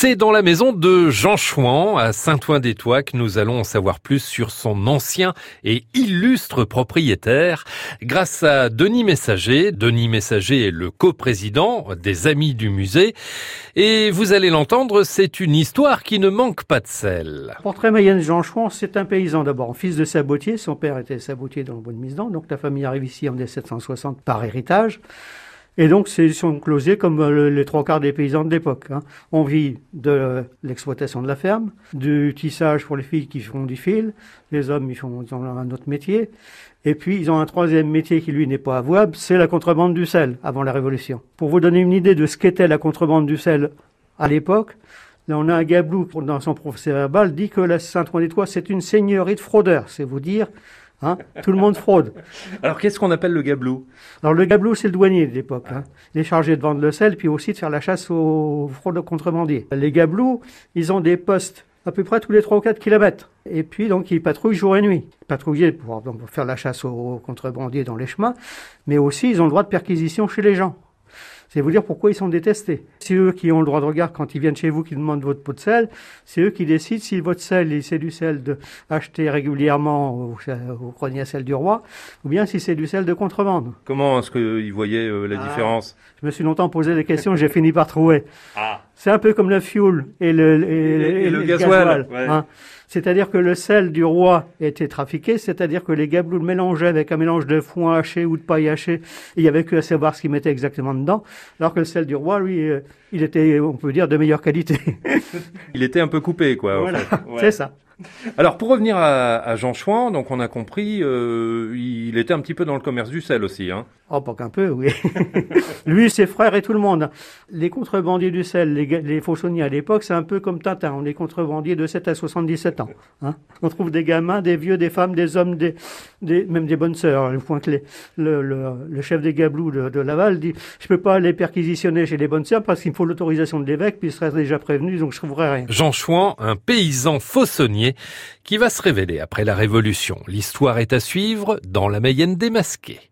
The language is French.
C'est dans la maison de Jean Chouan, à Saint-Ouen-des-Tois, que nous allons en savoir plus sur son ancien et illustre propriétaire. Grâce à Denis Messager, Denis Messager est le coprésident des Amis du musée. Et vous allez l'entendre, c'est une histoire qui ne manque pas de sel. Portrait Mayenne Jean Chouan, c'est un paysan d'abord, fils de sabotier. Son père était sabotier dans le bois de Misdan. Donc la famille arrive ici en 1760 par héritage. Et donc, c'est sont closés comme euh, les trois quarts des paysans de l'époque. Hein. On vit de l'exploitation de la ferme, du tissage pour les filles qui font du fil, les hommes ils font ils ont un autre métier, et puis ils ont un troisième métier qui lui n'est pas avouable, c'est la contrebande du sel avant la Révolution. Pour vous donner une idée de ce qu'était la contrebande du sel à l'époque, Là, on a un gablou dans son procès verbal dit que la Saint-Ouen-des-Tois, c'est une seigneurie de fraudeurs. C'est vous dire Hein Tout le monde fraude. Alors qu'est-ce qu'on appelle le gablou? Alors le gablou, c'est le douanier de l'époque. Hein. Il est chargé de vendre le sel, puis aussi de faire la chasse aux fraudes contrebandiers. Les gablous, ils ont des postes à peu près tous les 3 ou 4 kilomètres. Et puis, donc, ils patrouillent jour et nuit. Patrouiller pour, pour faire la chasse aux contrebandiers dans les chemins, mais aussi, ils ont le droit de perquisition chez les gens. C'est vous dire pourquoi ils sont détestés. C'est eux qui ont le droit de regard quand ils viennent chez vous, qui demandent votre pot de sel. C'est eux qui décident si votre sel, c'est du sel de acheté régulièrement au, au grenier à sel du roi, ou bien si c'est du sel de contrebande. Comment est-ce qu'ils voyaient euh, la ah, différence? Je me suis longtemps posé des questions, j'ai fini par trouver. Ah. C'est un peu comme le fuel et le, et, le, gasoil. Hein. C'est-à-dire que le sel du roi était trafiqué, c'est-à-dire que les gablous le mélangeaient avec un mélange de foin haché ou de paille hachée. Il y avait que à savoir ce qu'ils mettaient exactement dedans. Alors que le sel du roi, lui, euh, il était, on peut dire, de meilleure qualité. il était un peu coupé, quoi. Voilà, c'est ça. Alors pour revenir à, Jean Chouan, donc on a compris, euh, il était un petit peu dans le commerce du sel aussi. Hein. Oh, pas qu'un peu, oui. Lui, ses frères et tout le monde. Les contrebandiers du sel, les, les fauchonniers à l'époque, c'est un peu comme Tintin. On est contrebandiers de 7 à 77 ans. Hein. On trouve des gamins, des vieux, des femmes, des hommes, des, des même des bonnes sœurs. Le point que les, le, le, le, chef des gablous de, de, Laval dit Je peux pas les perquisitionner chez les bonnes sœurs parce qu'il me faut l'autorisation de l'évêque, puis il serait déjà prévenu, donc je trouverai rien. Jean Chouan, un paysan qui va se révéler après la Révolution. L'histoire est à suivre dans la Mayenne démasquée.